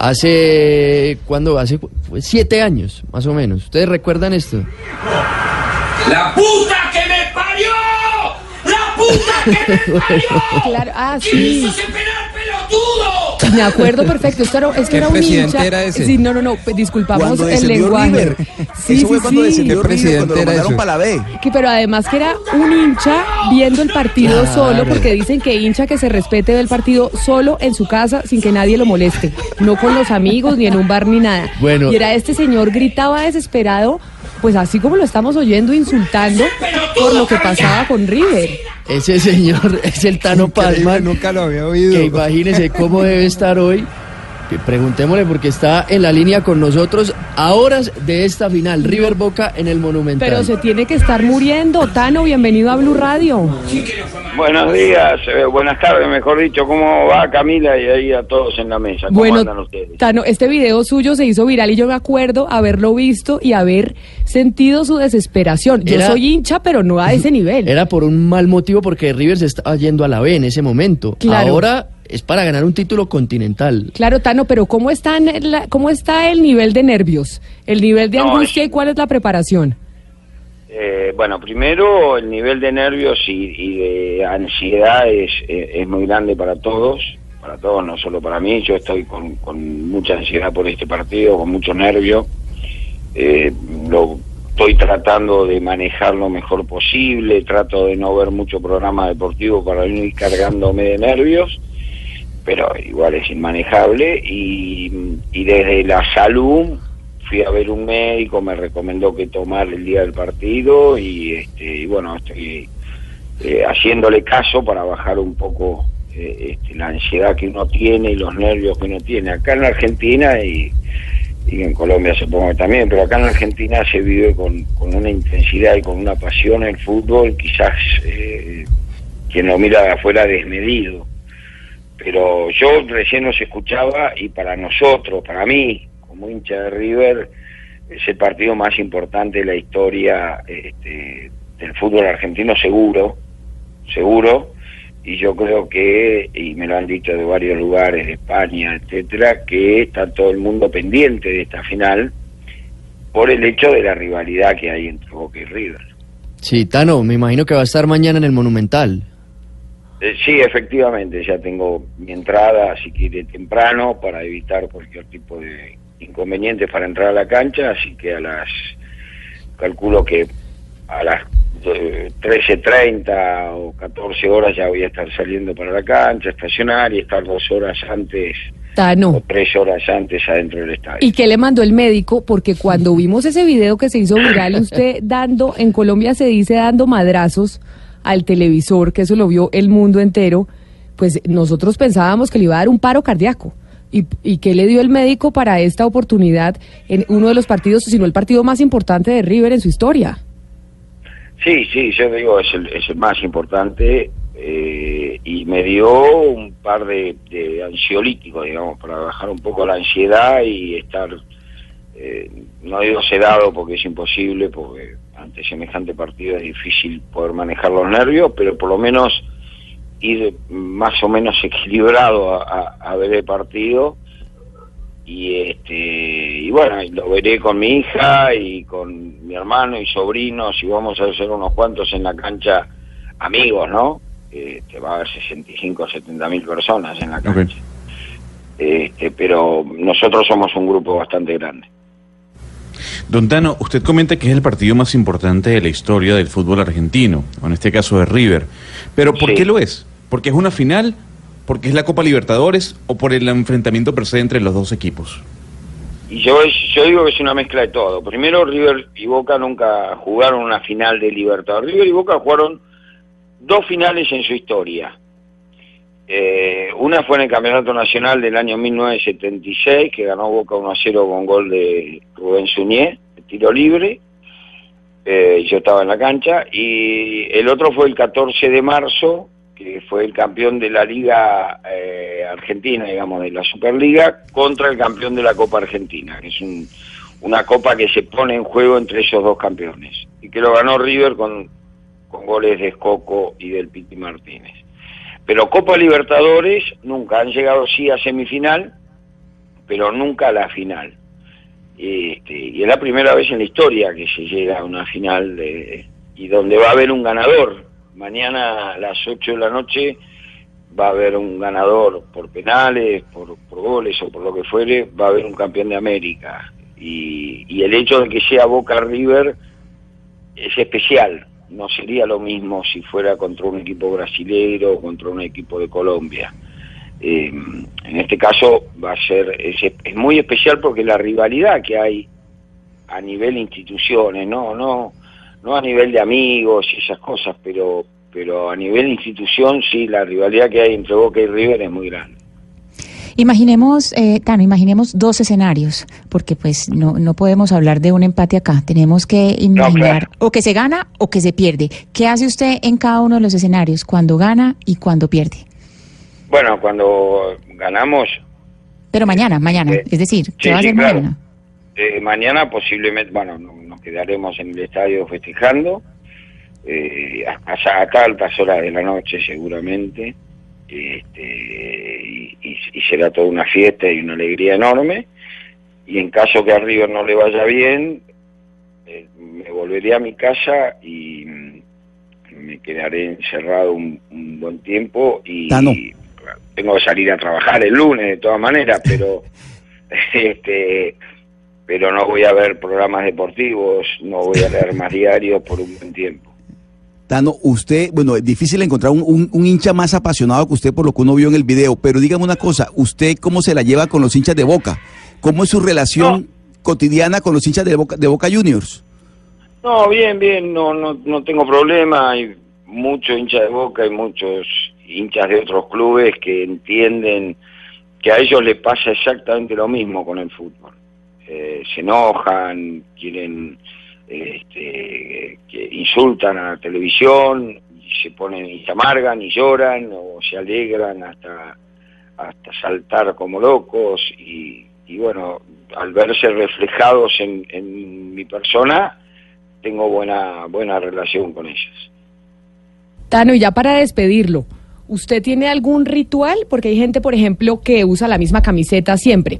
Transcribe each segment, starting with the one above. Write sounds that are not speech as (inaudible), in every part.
hace, ¿cuándo? Hace fue siete años, más o menos. ¿Ustedes recuerdan esto? ¡La puta que me parió! ¡La puta que me (laughs) parió! Claro, ah, ¿Quién sí. hizo ese? (laughs) Me acuerdo perfecto. Esto era, esto era un presidente hincha. era ese? Sí, no, no, no. Disculpamos Cuando el lenguaje. River. Sí, Eso sí, fue cuando sí. ¿Qué River, cuando presidente lo mandaron ese? para la B. Que, pero además que era un hincha viendo el partido Claro. solo, porque dicen que hincha que se respete del partido solo en su casa sin que nadie lo moleste, no con los amigos ni en un bar ni nada. Bueno. Y era este señor gritaba desesperado, pues así como lo estamos oyendo, insultando por lo que pasaba con River. Ese señor (laughs) es el Tano Palma. Nunca lo había oído. Que imagínese cómo debe estar hoy. Preguntémosle porque está en la línea con nosotros a horas de esta final. River Boca en el Monumental. Pero se tiene que estar muriendo. Tano, bienvenido a Blue Radio. Buenos días, eh, buenas tardes, mejor dicho. ¿Cómo va Camila y ahí a todos en la mesa? ¿Cómo Bueno, andan ustedes? Tano, este video suyo se hizo viral y yo me acuerdo haberlo visto y haber sentido su desesperación. Yo Era- soy hincha, pero no a ese (laughs) nivel. Era por un mal motivo porque River se estaba yendo a la B en ese momento. Claro. Ahora es para ganar un título continental. Claro, Tano, pero ¿cómo está, en la- ¿cómo está el nivel de nervios? ¿El nivel de No, angustia es- y cuál es la preparación? Eh, bueno, primero el nivel de nervios y, y de ansiedad es, eh, es muy grande para todos, para todos, no solo para mí. Yo estoy con, con mucha ansiedad por este partido, con mucho nervio. Eh, lo estoy tratando de manejar lo mejor posible, trato de no ver mucho programa deportivo para no ir cargándome de nervios, pero igual es inmanejable. Y, y desde la salud fui a ver un médico, me recomendó que tomar el día del partido y, este, y bueno, estoy eh, haciéndole caso para bajar un poco eh, este, la ansiedad que uno tiene y los nervios que uno tiene. Acá en Argentina y, y en Colombia supongo que también, pero acá en Argentina se vive con, con una intensidad y con una pasión el fútbol, quizás eh, quien lo mira de afuera desmedido. Pero yo recién los escuchaba y para nosotros, para mí, como hincha de River, es el partido más importante de la historia este, del fútbol argentino, seguro, seguro. Y yo creo que, y me lo han dicho de varios lugares de España, etcétera, que está todo el mundo pendiente de esta final por el hecho de la rivalidad que hay entre Boca y River. Sí, Tano, me imagino que va a estar mañana en el Monumental. Eh, sí, efectivamente, ya tengo mi entrada, si quiere, temprano, para evitar cualquier tipo de inconvenientes para entrar a la cancha, así que a las, calculo que a las eh, 13.30 o 14 horas ya voy a estar saliendo para la cancha, estacionar y estar dos horas antes o tres horas antes adentro del estadio. ¿Y qué le mandó el médico? Porque cuando vimos ese video que se hizo viral, (laughs) usted dando, en Colombia se dice dando madrazos al televisor, que eso lo vio el mundo entero, pues nosotros pensábamos que le iba a dar un paro cardíaco. ¿Y, y qué le dio el médico para esta oportunidad en uno de los partidos, sino el partido más importante de River en su historia? Sí, sí, yo digo, es el, es el más importante eh, y me dio un par de, de ansiolíticos, digamos, para bajar un poco la ansiedad y estar, eh, no digo sedado porque es imposible, porque ante semejante partido es difícil poder manejar los nervios, pero por lo menos ir más o menos (laughs) equilibrado a, a- a ver el partido. Y este y bueno lo veré con mi hija y con mi hermano y sobrinos y vamos a ser unos cuantos en la cancha amigos no este, va a haber 65 o 70 mil personas en la cancha. Este, pero nosotros somos un grupo bastante grande Don Tano, usted comenta que es el partido más importante de la historia del fútbol argentino, o en este caso de River. Pero ¿por Sí. qué lo es? ¿Porque es una final? ¿Porque es la Copa Libertadores? ¿O por el enfrentamiento per se entre los dos equipos? Y yo, yo digo que es una mezcla de todo. Primero, River y Boca nunca jugaron una final de Libertadores. River y Boca jugaron dos finales en su historia. Eh, una fue en el Campeonato Nacional del año 1976, que ganó Boca 1 a 0 con gol de Rubén Suñé, tiro libre. Eh, yo estaba en la cancha. Y el otro fue el 14 de marzo, que fue el campeón de la Liga eh, Argentina, digamos, de la Superliga, contra el campeón de la Copa Argentina, que es un- una copa que se pone en juego entre esos dos campeones. Y que lo ganó River con, con goles de Escoco y del Piti Martínez. Pero Copa Libertadores nunca han llegado sí a semifinal, pero nunca a la final. Este, y es la primera vez en la historia que se llega a una final de- y donde va a haber un ganador. Mañana a las 8 de la noche va a haber un ganador por penales, por, por goles o por lo que fuere, va a haber un campeón de América. Y, y el hecho de que sea Boca River es especial. No sería lo mismo si fuera contra un equipo brasilero o contra un equipo de Colombia. Eh, en este caso va a ser es, es muy especial porque la rivalidad que hay a nivel instituciones, no, no, no a nivel de amigos y esas cosas, pero, pero a nivel institución sí la rivalidad que hay entre Boca y River es muy grande. Imaginemos, eh, Tano, imaginemos dos escenarios, porque pues no, no podemos hablar de un empate acá. Tenemos que imaginar claro. o que se gana o que se pierde. ¿Qué hace usted en cada uno de los escenarios, cuando gana y cuando pierde? Bueno, cuando ganamos Pero mañana, mañana, Eh, es decir, ¿qué sí, va a sí, hacer claro. mañana? Eh, mañana posiblemente, bueno, no- nos quedaremos en el estadio festejando eh, hasta, hasta altas horas de la noche seguramente este, y, y- y será toda una fiesta y una alegría enorme y en caso que a River no le vaya bien eh, me volveré a mi casa y mm, me quedaré encerrado un, un buen tiempo y Tano. tengo que salir a trabajar el lunes de todas maneras pero (laughs) este pero no voy a ver programas deportivos, no voy a leer más diarios por un buen tiempo. Tano, usted, bueno, es difícil encontrar un, un- un hincha más apasionado que usted por lo que uno vio en el video, pero dígame una cosa, ¿usted cómo se la lleva con los hinchas de Boca? ¿Cómo es su relación cotidiana con los hinchas de Boca, de Boca Juniors? No, bien, bien, no, no, no tengo problema, hay muchos hinchas de Boca y muchos hinchas de otros clubes que entienden que a ellos les pasa exactamente lo mismo con el fútbol. Eh, se enojan, quieren, este, que insultan a la televisión, y se ponen y se amargan y lloran o se alegran hasta hasta saltar como locos y, y bueno, al verse reflejados en, en mi persona, tengo buena buena relación con ellos. Tano, y ya para despedirlo, ¿usted tiene algún ritual? Porque hay gente, por ejemplo, que usa la misma camiseta siempre,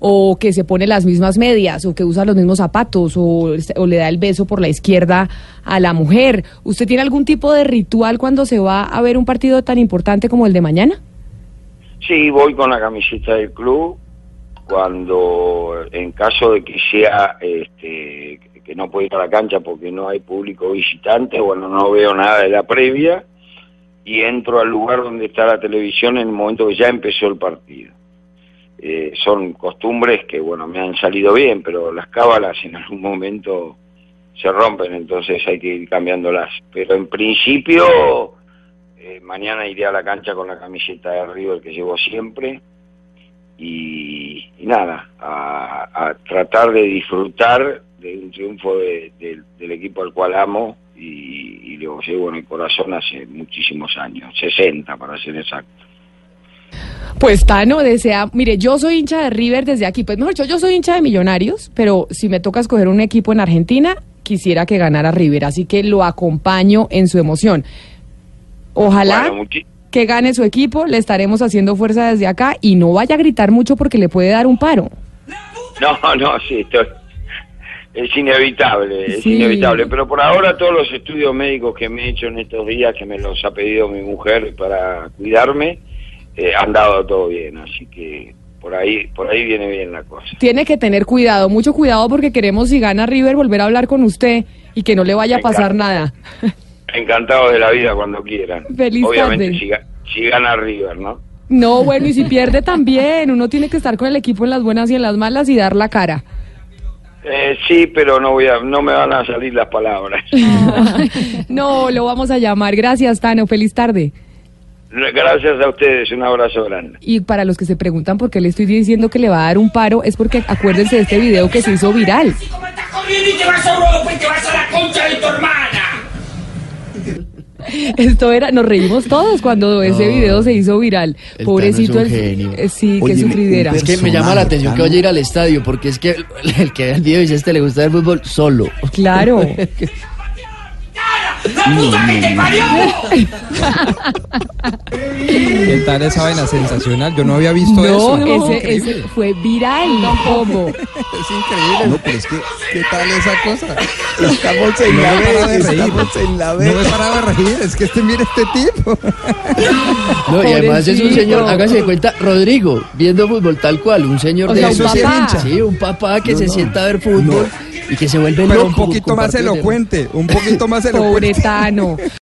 o que se pone las mismas medias, o que usa los mismos zapatos, o, le da el beso por la izquierda a la mujer. ¿Usted tiene algún tipo de ritual cuando se va a ver un partido tan importante como el de mañana? Sí, voy con la camiseta del club cuando en caso de que sea este, que no puedo ir a la cancha porque no hay público visitante, bueno, no veo nada de la previa y entro al lugar donde está la televisión en el momento que ya empezó el partido. Eh, son costumbres que, bueno, me han salido bien, pero las cábalas en algún momento se rompen, entonces hay que ir cambiándolas. Pero en principio, eh, mañana iré a la cancha con la camiseta de River que llevo siempre y, y nada, a, a tratar de disfrutar de un triunfo de- del- equipo al cual amo y, y lo llevo en el corazón hace muchísimos años, 60 para ser exacto. Pues Tano desea, mire, yo soy hincha de River desde aquí, pues mejor dicho, yo soy hincha de Millonarios, pero si me toca escoger un equipo en Argentina, quisiera que ganara River, así que lo acompaño en su emoción. Ojalá Bueno, que gane su equipo, le estaremos haciendo fuerza desde acá y no vaya a gritar mucho porque le puede dar un paro. No, no, sí, estoy- es inevitable, es Sí. inevitable. Pero por ahora todos los estudios médicos que me he hecho en estos días, que me los ha pedido mi mujer para cuidarme, eh, han dado todo bien. Así que por ahí, por ahí viene bien la cosa. Tiene que tener cuidado, mucho cuidado porque queremos si gana River volver a hablar con usted y que no le vaya a pasar nada. Encantado de la vida cuando quieran. Feliz Obviamente si gana River, ¿no? No, bueno, y si (laughs) pierde también, uno tiene que estar con el equipo en las buenas y en las malas y dar la cara. Eh, sí, pero no voy a, no me van a salir las palabras. (laughs) No, lo vamos a llamar. Gracias, Tano. Feliz tarde. Gracias a ustedes, un abrazo grande. Y para los que se preguntan por qué le estoy diciendo que le va a dar un paro, es porque acuérdense de este video que se hizo viral. ¿Cómo estás corriendo y te vas a Europa y te vas a la concha de tu hermana? (laughs) Esto era, nos reímos todos cuando ese video se hizo viral. el Pobrecito, Tano es un el- genio. eh, sí, Oye, qué un sufridera. Es que me llama la atención que vaya a ir al estadio, porque es que el que ve el video dice, este le gusta el fútbol solo. Claro. (laughs) ¡La puta que te parió! ¿Qué tal esa vaina sensacional? Yo no había visto No, eso. ese, ese fue viral. ¿Cómo? Es increíble. No, pero es que ¿Qué tal esa cosa? estamos en No la reír. estamos en la No B. me paraba de reír. Es que este, mire este tipo. No, y además es un señor, hágase de cuenta, Rodrigo, viendo fútbol tal cual, un señor O de sea, un esos. papá. Sí, un papá que se sienta a ver fútbol y que se vuelve Pero loco. un poquito más elocuente. Un poquito más (laughs) elocuente.